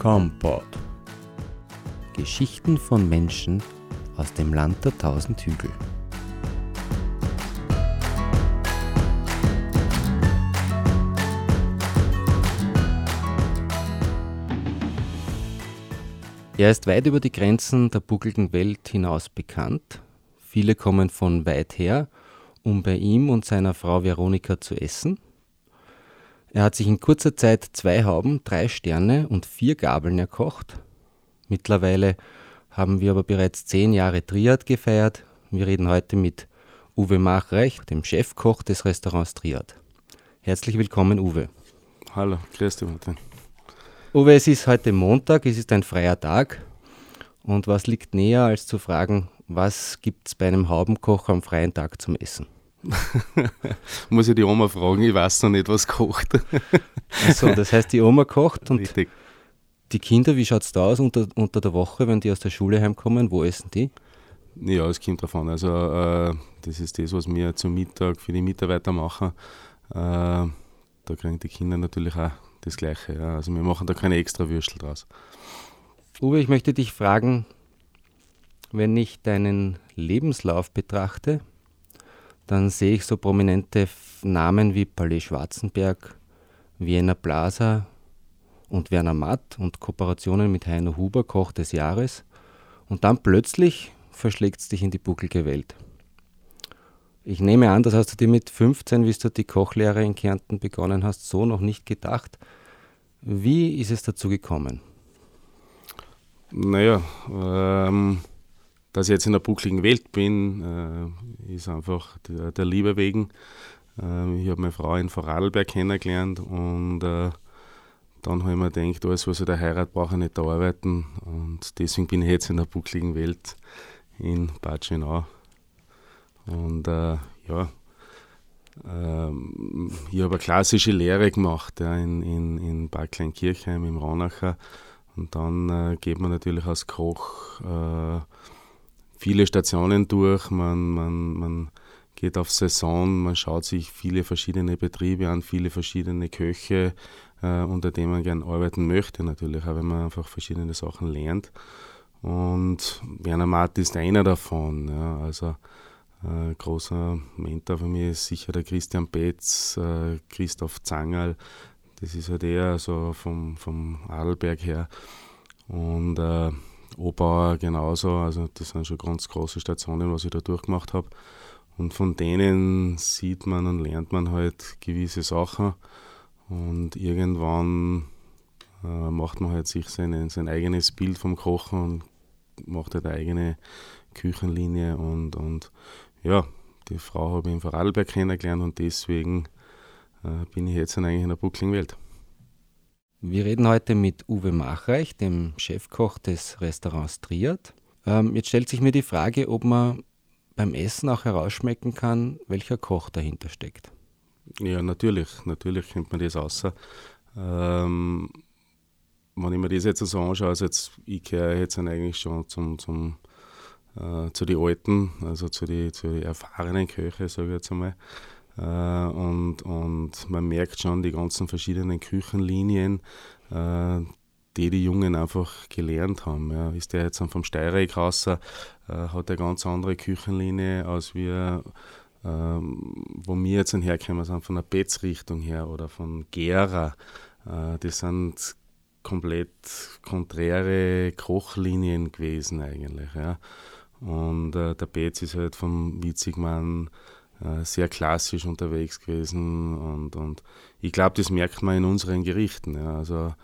Kompott. Geschichten von Menschen aus dem Land der tausend Hügel. Er ist weit über die Grenzen der buckligen Welt hinaus bekannt. Viele kommen von weit her, um bei ihm und seiner Frau Veronika zu essen. Er hat sich in kurzer Zeit zwei Hauben, drei Sterne und vier Gabeln erkocht. Mittlerweile haben wir aber bereits zehn Jahre Triad gefeiert. Wir reden heute mit Uwe Machreich, dem Chefkoch des Restaurants Triad. Herzlich willkommen, Uwe. Hallo, grüß dich, Martin. Uwe, es ist heute Montag, es ist ein freier Tag. Und was liegt näher, als zu fragen, was gibt es bei einem Haubenkoch am freien Tag zum Essen? Muss ich die Oma fragen, ich weiß noch nicht, was kocht. Achso, das heißt, die Oma kocht und Richtig. die Kinder, wie schaut es da aus unter, unter der Woche, wenn die aus der Schule heimkommen? Wo essen die? Ja, es kommt davon. Also, äh, das ist das, was wir zum Mittag für die Mitarbeiter machen. Äh, da kriegen die Kinder natürlich auch das Gleiche. Ja. Also, wir machen da keine extra Würstel draus. Uwe, ich möchte dich fragen, wenn ich deinen Lebenslauf betrachte, dann sehe ich so prominente Namen wie Palais Schwarzenberg, Vienna Plaza und Werner Matt und Kooperationen mit Heino Huber, Koch des Jahres. Und dann plötzlich verschlägt es dich in die buckelige Welt. Ich nehme an, das hast du dir mit 15, wie du die Kochlehre in Kärnten begonnen hast, so noch nicht gedacht. Wie ist es dazu gekommen? Naja, ähm, dass ich jetzt in der buckligen Welt bin, äh, ist einfach der, der Liebe wegen. Äh, ich habe meine Frau in Vorarlberg kennengelernt und äh, dann habe ich mir gedacht, alles, was ich da heirat, brauche ich nicht da arbeiten. Und deswegen bin ich jetzt in der buckligen Welt in Bad Schönau. Und äh, ja, ähm, ich habe eine klassische Lehre gemacht ja, in, in, in Bad Kleinkirchheim im Raunacher. Und dann äh, geht man natürlich als Koch äh, viele Stationen durch. Man, man, man geht auf Saison, man schaut sich viele verschiedene Betriebe an, viele verschiedene Köche, äh, unter denen man gerne arbeiten möchte, natürlich, auch wenn man einfach verschiedene Sachen lernt. Und Werner Matt ist einer davon. Ja, also äh, großer Mentor von mir ist sicher der Christian Betz, äh, Christoph Zangerl. Das ist halt eher so vom, vom Adelberg her. Und äh, Obauer genauso. Also das sind schon ganz große Stationen, was ich da durchgemacht habe. Und von denen sieht man und lernt man halt gewisse Sachen. Und irgendwann äh, macht man halt sich seine, sein eigenes Bild vom Kochen und macht halt eine eigene Küchenlinie. Und, und ja, die Frau habe ich in Vorarlberg kennengelernt und deswegen äh, bin ich jetzt eigentlich in der buckligen Welt. Wir reden heute mit Uwe Machreich, dem Chefkoch des Restaurants Triad. Ähm, jetzt stellt sich mir die Frage, ob man beim Essen auch herausschmecken kann, welcher Koch dahinter steckt. Ja, natürlich, natürlich kennt man das außer. Ähm, wenn ich mir das jetzt so anschaue, also jetzt, ich gehöre jetzt eigentlich schon zum, zum, äh, zu den Alten, also zu den zu die erfahrenen Köche, sage ich jetzt einmal. Äh, und, und man merkt schon die ganzen verschiedenen Küchenlinien, äh, die die Jungen einfach gelernt haben. Ja. Ist der jetzt vom Steyrek raus, äh, hat eine ganz andere Küchenlinie, als wir, ähm, wo wir jetzt herkommen, sind von der Betz-Richtung her oder von Gera. Äh, das sind komplett konträre Kochlinien gewesen eigentlich. Ja. Und äh, der Betz ist halt vom Witzigmann sehr klassisch unterwegs gewesen und, und ich glaube, das merkt man in unseren Gerichten. Ja. Also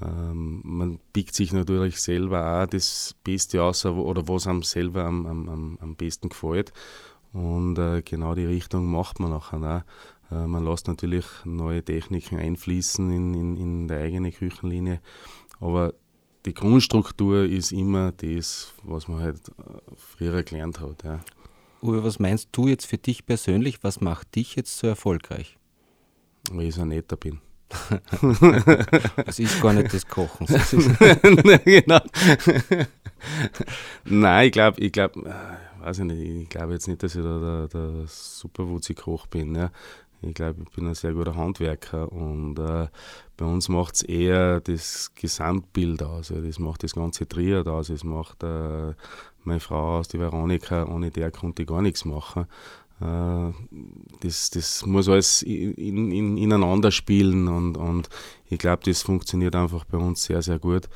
ähm, man pickt sich natürlich selber auch das Beste aus oder was einem selber am, am, am besten gefällt und äh, genau die Richtung macht man nachher auch. Äh, man lässt natürlich neue Techniken einfließen in, in, in der eigene Küchenlinie, aber die Grundstruktur ist immer das, was man halt äh, früher gelernt hat. Ja. Uwe, was meinst du jetzt für dich persönlich? Was macht dich jetzt so erfolgreich? Weil ich so netter bin. Es ist gar nicht das Kochen. genau. Nein, ich glaube, ich glaube, weiß ich nicht, ich glaube jetzt nicht, dass ich da der, der super Koch bin. Ja. Ich glaube, ich bin ein sehr guter Handwerker und äh, bei uns macht es eher das Gesamtbild aus. Ja. Das macht das ganze Triad aus. Es macht äh, meine Frau aus, die Veronika, ohne der konnte ich gar nichts machen. Äh, das, das muss alles in, in, ineinander spielen und, und ich glaube, das funktioniert einfach bei uns sehr, sehr gut,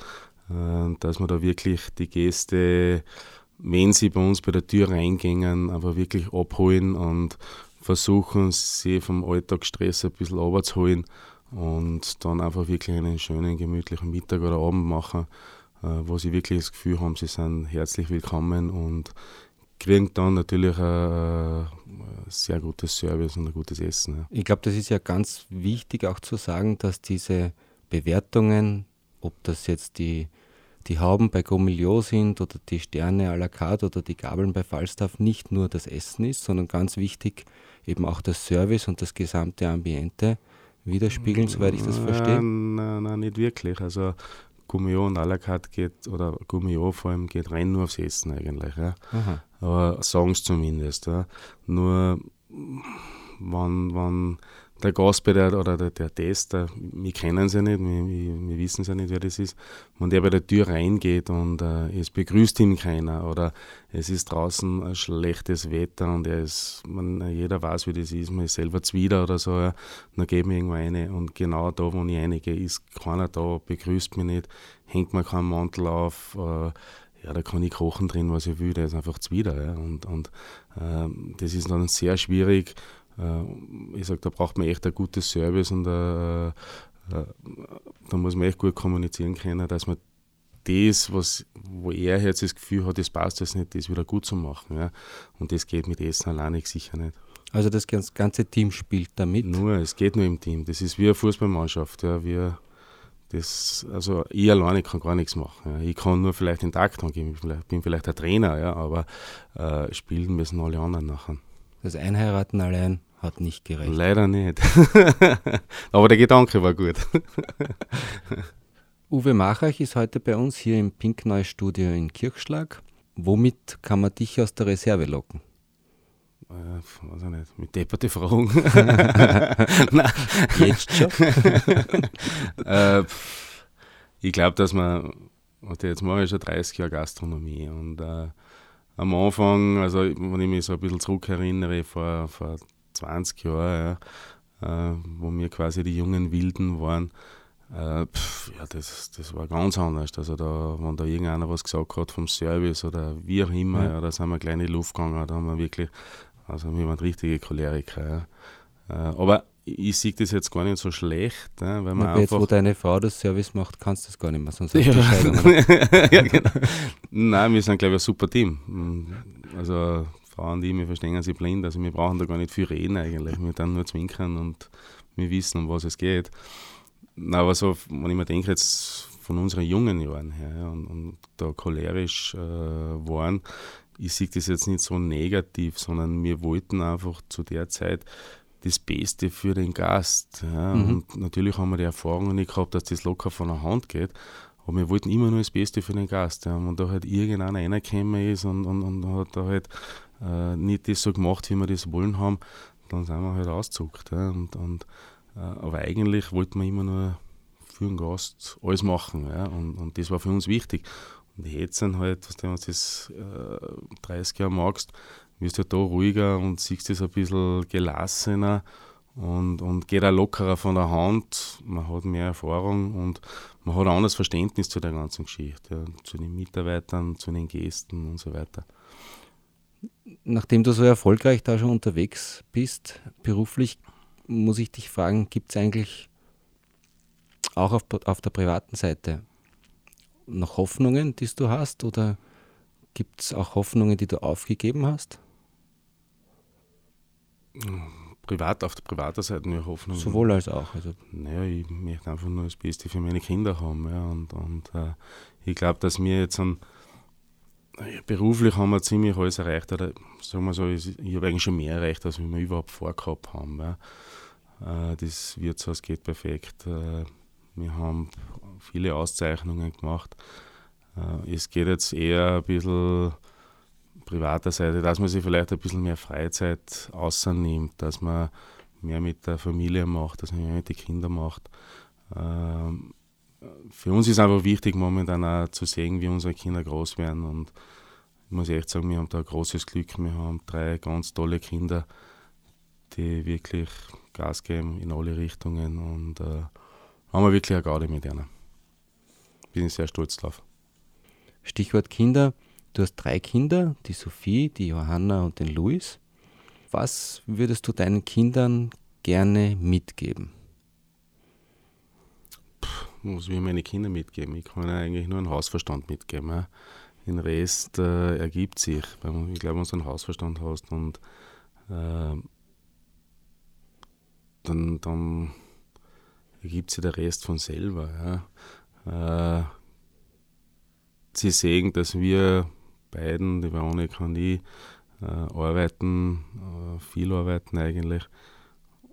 äh, dass wir da wirklich die Gäste, wenn sie bei uns bei der Tür reingehen, einfach wirklich abholen und versuchen, sie vom Alltagsstress ein bisschen runterzuholen und dann einfach wirklich einen schönen, gemütlichen Mittag oder Abend machen, wo sie wirklich das Gefühl haben, sie sind herzlich willkommen und kriegen dann natürlich ein, sehr gutes Service und ein gutes Essen. Ja. Ich glaube, das ist ja ganz wichtig auch zu sagen, dass diese Bewertungen, ob das jetzt die die Hauben bei Gourmillot sind oder die Sterne à la carte oder die Gabeln bei Falstaff nicht nur das Essen ist, sondern ganz wichtig eben auch das Service und das gesamte Ambiente widerspiegeln, soweit ich das verstehe? Nein, nein, nicht wirklich. Also Gummio und à la carte geht, oder Gummio vor allem geht rein nur aufs Essen eigentlich. Ja. Aber sagen zumindest. Ja. Nur wenn, wenn der Gastbereiter oder der, der Tester, wir kennen sie nicht, wir, wir, wir wissen ja nicht, wer das ist, wenn der bei der Tür reingeht und äh, es begrüßt ihn keiner oder es ist draußen ein schlechtes Wetter und er ist, man, jeder weiß, wie das ist, man ist selber zwider oder so, ja, dann geht mir irgendwo eine und genau da, wo ich reingehe, ist keiner da, begrüßt mich nicht, hängt mir keinen Mantel auf, äh, ja, da kann ich kochen drin, was ich will, der ist einfach zwider. Ja. Und, und äh, das ist dann sehr schwierig, äh, ich sage, da braucht man echt ein gutes Service und äh, äh, da muss man echt gut kommunizieren können, dass man das, was, wo er jetzt das Gefühl hat, das passt jetzt nicht, das wieder gut zu machen. Ja. Und das geht mit Essen alleine sicher nicht. Also das ganze Team spielt da mit? Nur, es geht nur im Team. Das ist wie eine Fußballmannschaft. Ja. Wir, das, also ich alleine kann gar nichts machen. Ja. Ich kann nur vielleicht den Takt angeben, ich bin vielleicht ein Trainer, ja, aber äh, spielen müssen alle anderen nachher. Das Einheiraten allein hat nicht gereicht. Leider nicht. Aber der Gedanke war gut. Uwe Machach ist heute bei uns hier im Pinkneu Studio in Kirchschlag. Womit kann man dich aus der Reserve locken? Äh, weiß ich nicht, mit depperte Fragen. Jetzt schon? äh, ich glaube, dass man, jetzt mache ich schon 30 Jahre Gastronomie und äh, am Anfang, also wenn ich mich so ein bisschen zurückerinnere, vor, vor 20 Jahren, ja, äh, wo wir quasi die jungen Wilden waren, äh, pf, ja, das, das war ganz anders. Also da, wenn da irgendeiner was gesagt hat vom Service oder wie auch immer, ja. ja da sind wir kleine Luft gegangen, da haben wir wirklich, also wir waren richtige Choleriker. Ja. Äh, aber ich sehe das jetzt gar nicht so schlecht. Ja, weil man Aber jetzt, wo deine Frau das Service macht, kannst du das gar nicht mehr, sonst ja. ja, genau. Nein, wir sind, glaube ich, ein super Team. Also Frauen, die wir verstehen sie blind, also wir brauchen da gar nicht viel reden eigentlich. Wir dann nur zwinkern und wir wissen, um was es geht. Aber so, wenn ich mir denke, jetzt von unseren jungen Jahren her und, und da cholerisch äh, waren, ich sehe das jetzt nicht so negativ, sondern wir wollten einfach zu der Zeit das Beste für den Gast. Ja. Mhm. Und natürlich haben wir die Erfahrung nicht gehabt, dass das locker von der Hand geht. Aber wir wollten immer nur das Beste für den Gast. Ja. Und da halt irgendeiner reingekommen ist und, und, und hat da halt äh, nicht das so gemacht, wie wir das wollen haben, dann sind wir halt ausgezuckt. Ja. Und, und, äh, aber eigentlich wollten wir immer nur für den Gast alles machen. Ja. Und, und das war für uns wichtig. Und jetzt sind halt, was du das äh, 30 Jahre magst, wirst du halt da ruhiger und siehst es ein bisschen gelassener und, und geht auch lockerer von der Hand. Man hat mehr Erfahrung und man hat ein anderes Verständnis zu der ganzen Geschichte, ja, zu den Mitarbeitern, zu den Gästen und so weiter. Nachdem du so erfolgreich da schon unterwegs bist, beruflich, muss ich dich fragen, gibt es eigentlich auch auf, auf der privaten Seite noch Hoffnungen, die du hast oder gibt es auch Hoffnungen, die du aufgegeben hast? Privat, auf der privaten Seite nur Hoffnung. Sowohl als auch. Also. Naja, ich möchte einfach nur das Beste für meine Kinder haben. Ja, und und äh, ich glaube, dass wir jetzt an, beruflich haben wir ziemlich alles erreicht. Oder sagen wir so, ich, ich habe eigentlich schon mehr erreicht, als wir überhaupt vorgehabt haben. Äh, das Wirtshaus geht perfekt. Äh, wir haben viele Auszeichnungen gemacht. Äh, es geht jetzt eher ein bisschen privater Seite, dass man sich vielleicht ein bisschen mehr Freizeit außernimmt, dass man mehr mit der Familie macht, dass man mehr mit den Kindern macht. Ähm, für uns ist einfach wichtig, momentan auch zu sehen, wie unsere Kinder groß werden. Und ich muss echt sagen, wir haben da großes Glück. Wir haben drei ganz tolle Kinder, die wirklich Gas geben in alle Richtungen. Und äh, haben wir wirklich eine Garde mit ihnen. Bin ich sehr stolz drauf. Stichwort Kinder. Du hast drei Kinder, die Sophie, die Johanna und den Luis. Was würdest du deinen Kindern gerne mitgeben? Will ich meine Kinder mitgeben? Ich kann eigentlich nur einen Hausverstand mitgeben. Den Rest äh, ergibt sich. Ich glaube, wenn du einen Hausverstand hast und äh, dann, dann ergibt sich der Rest von selber. Ja. Äh, sie sehen, dass wir beiden, die Veronika und ich, äh, arbeiten, äh, viel arbeiten eigentlich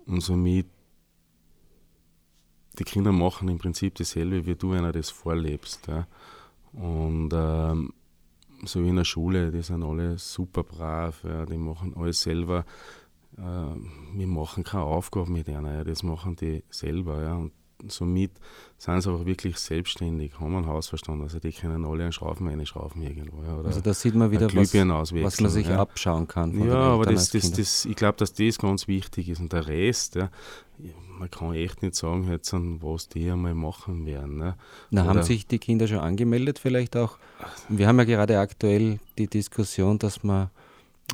und somit die Kinder machen im Prinzip dasselbe, wie du einer das vorlebst. Ja. Und ähm, so wie in der Schule, die sind alle super brav, ja, die machen alles selber. Äh, wir machen keine Aufgaben mit ihnen, ja, das machen die selber. Ja. Und somit sind sie auch wirklich selbstständig, haben einen Hausverstand. Also die können alle einen Schrauben einschrauben irgendwo. Ja, also da sieht man wieder, was, was, man sich ja. abschauen kann. ja, aber das, das, das, ich glaube, dass das ganz wichtig ist. Und der Rest, ja, man kann echt nicht sagen, jetzt, was die einmal machen werden. Ne? Na, haben sich die Kinder schon angemeldet vielleicht auch? Wir haben ja gerade aktuell die Diskussion, dass wir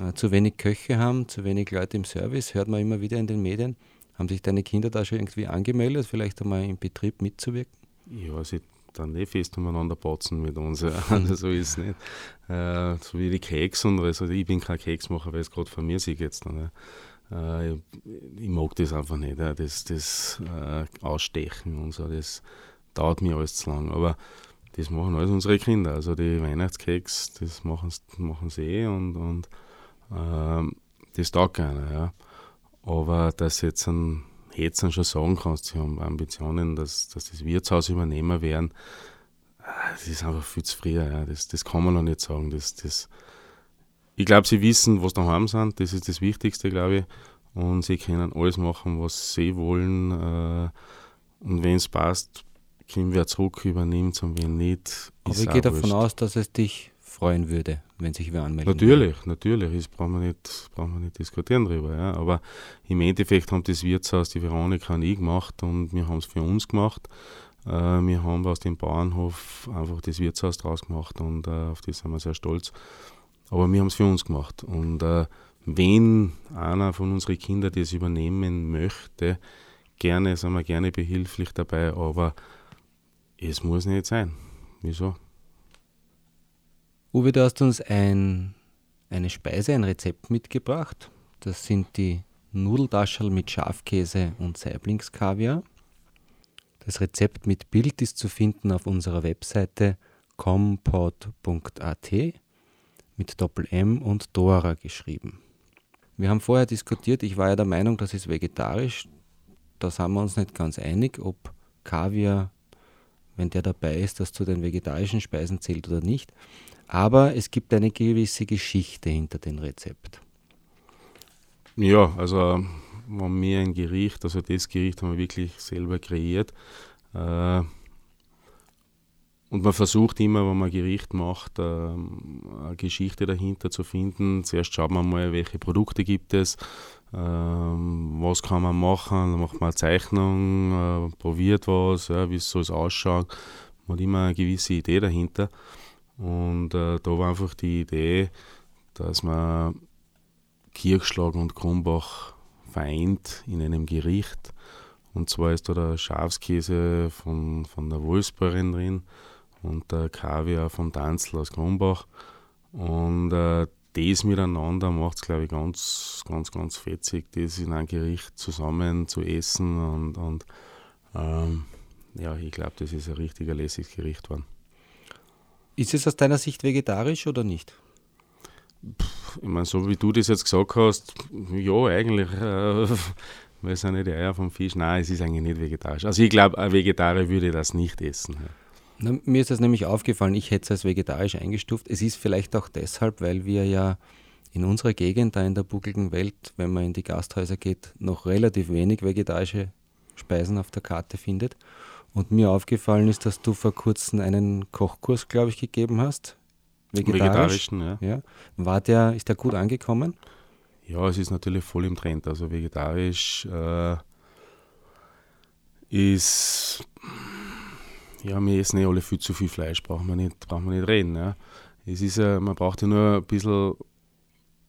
äh, zu wenig Köche haben, zu wenig Leute im Service, hört man immer wieder in den Medien. Haben sich deine Kinder da schon irgendwie angemeldet, vielleicht einmal im Betrieb mitzuwirken? Ja, sie dann eh fest umeinander patzen mit uns. Ja. Also so ist es nicht. Äh, so wie die Keks und also ich bin kein Keksmacher, weil es gerade von mir sieht jetzt. Ne? Äh, ich, ich, mag das einfach nicht, ja. das, das äh, Ausstechen und so, das dauert mir alles zu lang. Aber das machen alles unsere Kinder. Also die Weihnachtskeks, das machen, sie eh und, und äh, das taugt keiner. Ja. Aber dass jetzt ein jetzt schon sagen kannst, sie haben Ambitionen, dass, dass das Wirtshaus übernehmen werden, das ist einfach viel zu früh. Ja. Das, das kann man noch nicht sagen. Das, das, ich glaube, sie wissen, was daheim sind. Das ist das Wichtigste, glaube ich. Und sie können alles machen, was sie wollen. Äh, und wenn es passt, können wir zurück, übernehmen und wenn nicht. Aber ich gehe davon aus, dass es dich freuen würde, wenn sich wer anmeldet. Natürlich, würde. natürlich, das brauchen wir nicht, brauchen wir nicht diskutieren darüber. Ja. Aber im Endeffekt haben das Wirtshaus die Veronika und ich gemacht und wir haben es für uns gemacht. Äh, wir haben aus dem Bauernhof einfach das Wirtshaus draus gemacht und äh, auf das sind wir sehr stolz. Aber wir haben es für uns gemacht. Und äh, wenn einer von unseren Kindern das übernehmen möchte, gerne, sind wir gerne behilflich dabei, aber es muss nicht sein. Wieso? Uwe, du hast uns ein, eine Speise, ein Rezept mitgebracht. Das sind die Nudeltaschel mit Schafkäse und Saiblingskaviar. Das Rezept mit Bild ist zu finden auf unserer Webseite compod.at mit Doppel-M und Dora geschrieben. Wir haben vorher diskutiert, ich war ja der Meinung, das ist vegetarisch. Da sind wir uns nicht ganz einig, ob Kaviar, wenn der dabei ist, das zu den vegetarischen Speisen zählt oder nicht. Aber es gibt eine gewisse Geschichte hinter dem Rezept. Ja, also haben wir ein Gericht, also das Gericht haben wir wirklich selber kreiert. Äh, und man versucht immer, wenn man ein Gericht macht, ähm, eine Geschichte dahinter zu finden. Zuerst schaut man mal, welche Produkte gibt es, ähm, was kann man machen, dann macht man eine Zeichnung, äh, probiert was, wie soll es ausschauen. Man hat immer eine gewisse Idee dahinter. Und äh, da war einfach die Idee, dass man Kirchschlag und Krumbach vereint in einem Gericht. Und zwar ist da der Schafskäse von, von der Wolfsbäuerin drin und der Kaviar von Danzl aus Krumbach. Und äh, das miteinander macht es, glaube ich, ganz, ganz, ganz fetzig, das in einem Gericht zusammen zu essen. Und, und ähm, ja, ich glaube, das ist ein richtiger lässiges Gericht geworden. Ist es aus deiner Sicht vegetarisch oder nicht? Ich meine, so wie du das jetzt gesagt hast, ja, eigentlich, äh, weil es sind nicht die Eier vom Fisch. Nein, es ist eigentlich nicht vegetarisch. Also ich glaube, ein Vegetarier würde das nicht essen. Na, mir ist das nämlich aufgefallen, ich hätte es als vegetarisch eingestuft. Es ist vielleicht auch deshalb, weil wir ja in unserer Gegend, da in der buckligen Welt, wenn man in die Gasthäuser geht, noch relativ wenig vegetarische Speisen auf der Karte findet. Und mir aufgefallen ist, dass du vor kurzem einen Kochkurs, glaube ich, gegeben hast. Vegetarisch. Vegetarischen, ja. ja. War der, ist der gut angekommen? Ja, es ist natürlich voll im Trend. Also vegetarisch äh, ist, ja, wir essen eh alle viel zu viel Fleisch, braucht man nicht, braucht man nicht reden. Ja. Es ist ja, man braucht ja nur ein bisschen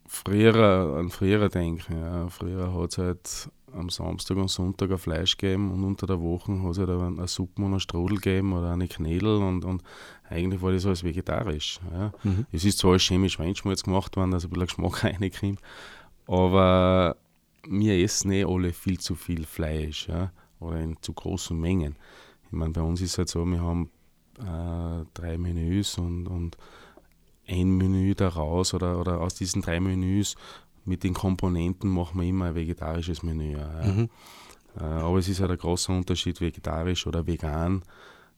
früher, an früher denken. Ja. Früher hat es halt am Samstag und Sonntag ein Fleisch gegeben und unter der Woche hat es halt eine Suppe und einen Strudel gegeben oder eine Knädel und, und eigentlich war das alles vegetarisch. Ja. Mhm. Es ist zwar alles chemisch Schweinschmalz gemacht worden, dass ein bisschen Geschmack reinkommt, aber wir essen eh alle viel zu viel Fleisch ja, oder in zu großen Mengen. Ich meine, bei uns ist es halt so, wir haben äh, drei Menüs und, und ein Menü daraus oder, oder aus diesen drei Menüs mit den Komponenten machen wir immer ein vegetarisches Menü. Mhm. Äh, aber es ist halt ein großer Unterschied, vegetarisch oder vegan.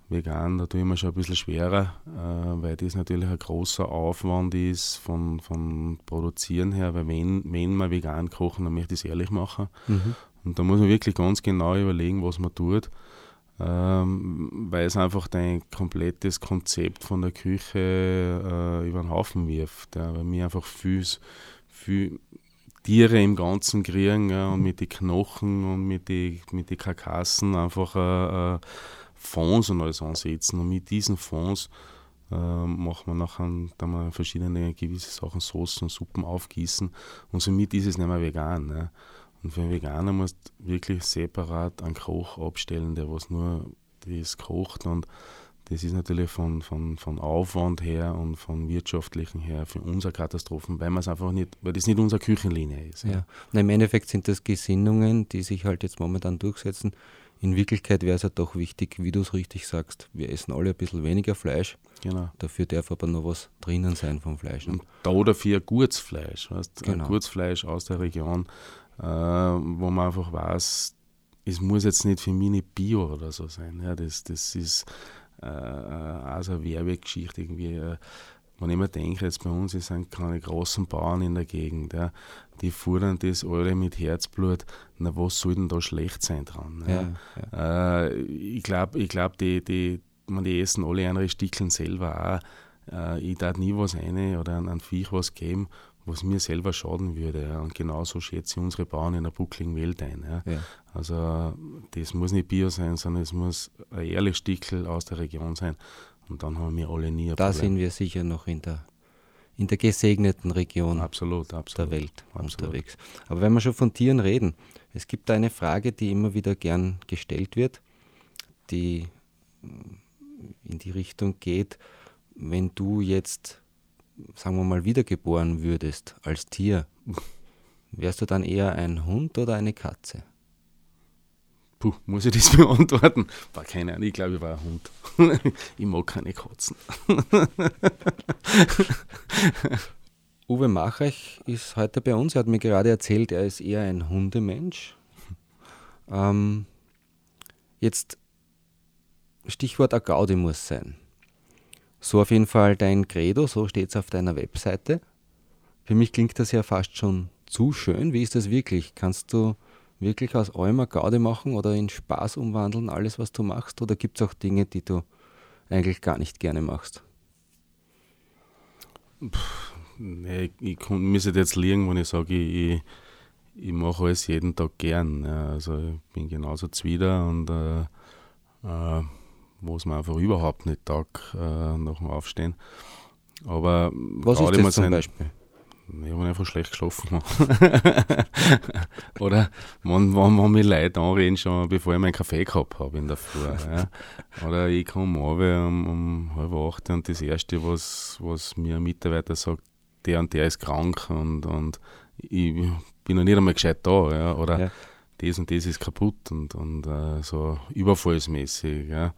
Vegan, da tue ich mir schon ein bisschen schwerer, äh, weil das natürlich ein großer Aufwand ist von, von Produzieren her, weil wenn, wenn wir vegan kochen, dann möchte ich es ehrlich machen. Mhm. Und da muss man wirklich ganz genau überlegen, was man tut, ähm, weil es einfach dein komplettes Konzept von der Küche äh, über den Haufen wirft. Weil mir einfach viel, viel Tiere im Ganzen kriegen ja, und mit den Knochen und mit den mit die Karkassen einfach äh, äh, Fonds und alles ansetzen. Und mit diesen Fonds äh, machen wir nachher dann mal verschiedene gewisse Sachen, Soßen und Suppen aufgießen. Und somit ist es nicht mehr vegan. Ne? Und für einen Veganer musst du wirklich separat einen Koch abstellen, der was nur das kocht und das ist natürlich von, von, von Aufwand her und von wirtschaftlichen her für uns eine Katastrophe, weil man es einfach nicht, weil das nicht unsere Küchenlinie ist. Ja. ja. Im Endeffekt sind das Gesinnungen, die sich halt jetzt momentan durchsetzen. In Wirklichkeit wäre es ja doch wichtig, wie du es richtig sagst, wir essen alle ein bisschen weniger Fleisch. Genau. Dafür darf aber noch was drinnen sein vom Fleisch. Und da dafür gutes Fleisch, weißt? Genau. ein gutes Fleisch aus der Region, äh, wo man einfach weiß, es muss jetzt nicht für mich nicht Bio oder so sein. Ja, das, das ist äh, also eine Werbegeschichte irgendwie. Äh, wenn ich mir denke, jetzt bei uns sind keine großen Bauern in der Gegend, ja, die fuhren das alle mit Herzblut, na was soll denn da schlecht sein dran? Ja? Ja, äh, ich glaube, ich glaub, die, die, man, die essen alle andere Stickeln selber auch. Äh, ich darf nie was rein oder an, an Viech was geben, was mir selber schaden würde. Ja. Und genauso schätze ich unsere Bauern in der buckligen Welt ein. Ja. Ja. Also das muss nicht Bio sein, sondern es muss ein ehrliches Stickel aus der Region sein. Und dann haben wir alle nie ein Da Problem. sind wir sicher noch in der, in der gesegneten Region absolut, absolut, der Welt absolut. unterwegs. Aber wenn wir schon von Tieren reden, es gibt eine Frage, die immer wieder gern gestellt wird, die in die Richtung geht, wenn du jetzt sagen wir mal, wiedergeboren würdest als Tier, wärst du dann eher ein Hund oder eine Katze? Puh, muss ich das beantworten? War keine Ahnung, ich glaube, ich war ein Hund. ich mag keine Katzen. Uwe Machach ist heute bei uns. Er hat mir gerade erzählt, er ist eher ein Hundemensch. Ähm, jetzt Stichwort Gaudi muss sein. So auf jeden Fall dein Credo, so steht es auf deiner Webseite. Für mich klingt das ja fast schon zu schön. Wie ist das wirklich? Kannst du wirklich aus allem Gaude machen oder in Spaß umwandeln, alles, was du machst? Oder gibt es auch Dinge, die du eigentlich gar nicht gerne machst? Puh, nee, ich, ich müsste jetzt liegen, wenn ich sage, ich, ich, ich mache alles jeden Tag gern. Ja, also ich bin genauso zwider und äh, äh, wo es mir einfach überhaupt nicht tag äh, nach dem Aufstehen. Aber Was ist das zum Beispiel? Ich habe einfach schlecht geschlafen. Oder wenn, wenn, wenn mich Leute anreden, schon bevor ich meinen Kaffee gehabt habe in der Früh. Ja. Oder ich komme um, um halb acht und das Erste, was, was mir ein Mitarbeiter sagt, der und der ist krank und, und ich bin noch nicht einmal gescheit da. Ja. Oder ja. Das und das ist kaputt und, und uh, so überfallsmäßig. Ja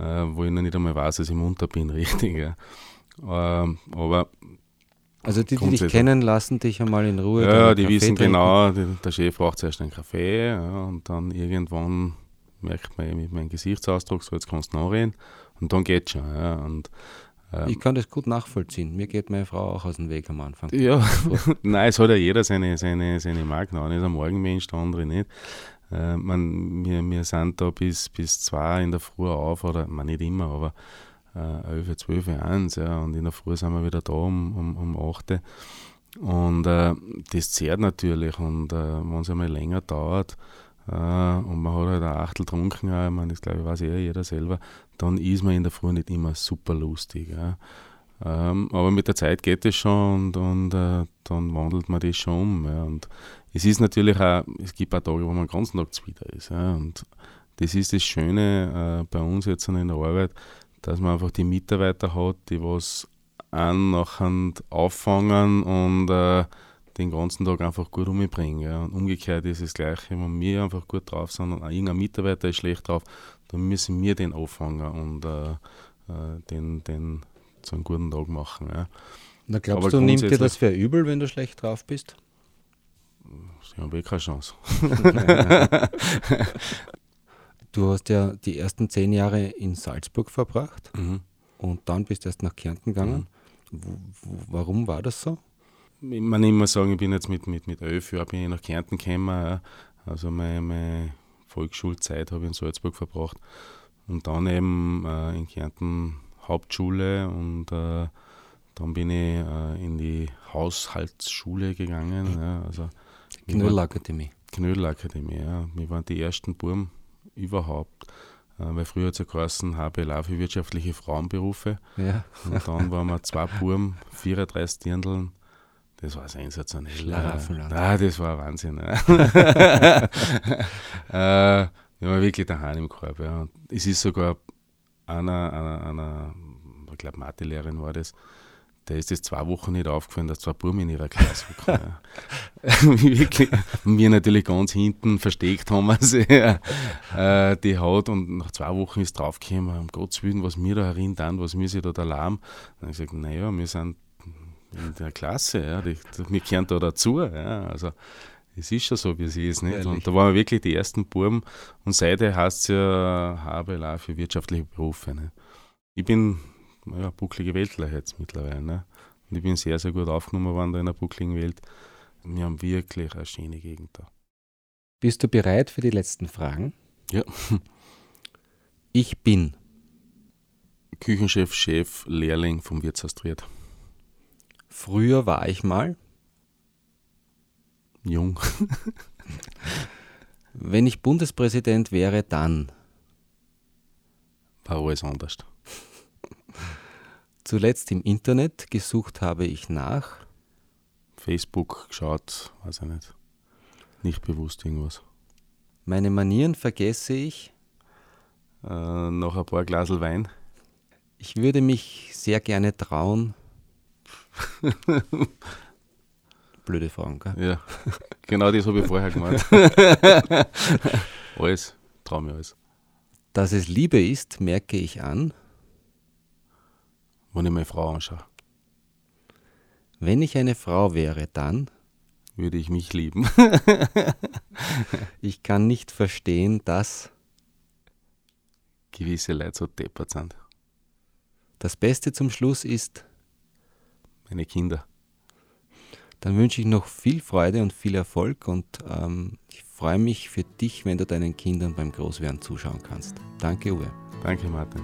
äh, wo ich noch nicht einmal weiß, dass ich munter bin, richtig. Ja. Ähm, aber also die, die dich kennen, lassen dich einmal in Ruhe. Ja, die Kaffee wissen trinken. genau, die, der Chef braucht zuerst einen Kaffee ja, und dann irgendwann merkt man mit meinem Gesichtsausdruck, so jetzt kannst du nachreden und dann geht schon. Ja, und ich kann das gut nachvollziehen. Mir geht meine Frau auch aus dem Weg am Anfang. Ja, nein, es hat ja jeder seine, seine, seine Marken. Einer ist ein Morgenmensch, der andere nicht. Äh, man, wir, wir sind da bis, bis zwei in der Früh auf, oder man nicht immer, aber äh, 11, 12, 1, ja, und in der Früh sind wir wieder da um, um, um 8. Und äh, das zehrt natürlich und äh, wenn es einmal länger dauert äh, und man hat halt ein Achtel getrunken, ich meine, das glaube ich weiß eh jeder selber, dann ist man in der Früh nicht immer super lustig. Ja. Ähm, aber mit der Zeit geht es schon und, und äh, dann wandelt man das schon um. Ja. Und es ist natürlich auch, es gibt auch Tage, wo man den ganzen Tag wieder ist. Ja. Und das ist das Schöne äh, bei uns jetzt in der Arbeit, dass man einfach die Mitarbeiter hat, die was an nachher auffangen und äh, den ganzen Tag einfach gut umbringen. Ja. Und umgekehrt ist es gleich, wenn wir einfach gut drauf sind und irgendein Mitarbeiter ist schlecht drauf, dann müssen wir den auffangen und äh, äh, den, den zu einem guten Tag machen. Ja. Na glaubst Aber du, nimmt dir das für übel, wenn du schlecht drauf bist? Sie haben eh keine Chance. du hast ja die ersten zehn Jahre in Salzburg verbracht mhm. und dann bist du erst nach Kärnten gegangen. Mhm. Warum war das so? Ich meine, ich muss sagen, ich bin jetzt mit, mit, mit elf Jahren bin ich nach Kärnten gekommen. Also meine, meine Volksschulzeit habe ich in Salzburg verbracht und dann eben äh, in Kärnten Hauptschule und äh, dann bin ich äh, in die Haushaltsschule gegangen. Ja, also Knödelakademie. Knödelakademie, ja. Wir waren die ersten Buben überhaupt. Äh, weil früher hat es ja geheißen, HBLA für wirtschaftliche Frauenberufe. Ja. Und dann waren wir zwei Buben, 34 Dirndeln. Das war sensationell. Ah, das war Wahnsinn. Ja. äh, wir waren wirklich daheim im Korb. Ja. Und es ist sogar einer, einer, einer ich glaube, Mathelehrerin war das, der ist es zwei Wochen nicht aufgefallen, dass zwei Buben in ihrer Klasse waren. Wirklich. wir natürlich ganz hinten versteckt haben wir sie, äh, die Haut und nach zwei Wochen ist draufgekommen, um Gottes Willen, was wir da herin tun, was wir sich da Alarm. Dann habe ich gesagt, naja, wir sind in der Klasse, ja, die, wir gehören da dazu. Ja, also es ist schon so, wie es ist. Nicht? Und da waren wir wirklich die ersten Buben und seitdem heißt es ja HBLA für wirtschaftliche Berufe. Ne? Ich bin ja, bucklige Weltler jetzt mittlerweile. Ne? Und ich bin sehr, sehr gut aufgenommen worden da in der buckligen Welt. Wir haben wirklich eine schöne Gegend da. Bist du bereit für die letzten Fragen? Ja. Ich bin Küchenchef, Chef, Lehrling vom Wirtshaus Triad. Früher war ich mal jung. Wenn ich Bundespräsident wäre, dann war alles anders. Zuletzt im Internet gesucht habe ich nach Facebook geschaut, weiß ich nicht. Nicht bewusst irgendwas. Meine Manieren vergesse ich. Äh, noch ein paar Glasel Wein. Ich würde mich sehr gerne trauen. Blöde Fragen, gell? Ja, genau das habe ich vorher gemeint. alles, traue mir alles. Dass es Liebe ist, merke ich an. Wenn ich meine Frau anschaue. Wenn ich eine Frau wäre, dann würde ich mich lieben. ich kann nicht verstehen, dass gewisse Leute so deppert sind. Das Beste zum Schluss ist meine Kinder. Dann wünsche ich noch viel Freude und viel Erfolg und ähm, ich freue mich für dich, wenn du deinen Kindern beim Großwerden zuschauen kannst. Danke, Uwe. Danke, Martin.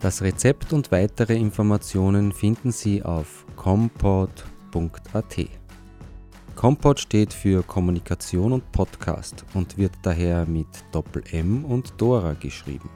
Das Rezept und weitere Informationen finden Sie auf compot.at. Kompot steht für Kommunikation und Podcast und wird daher mit Doppel M und Dora geschrieben.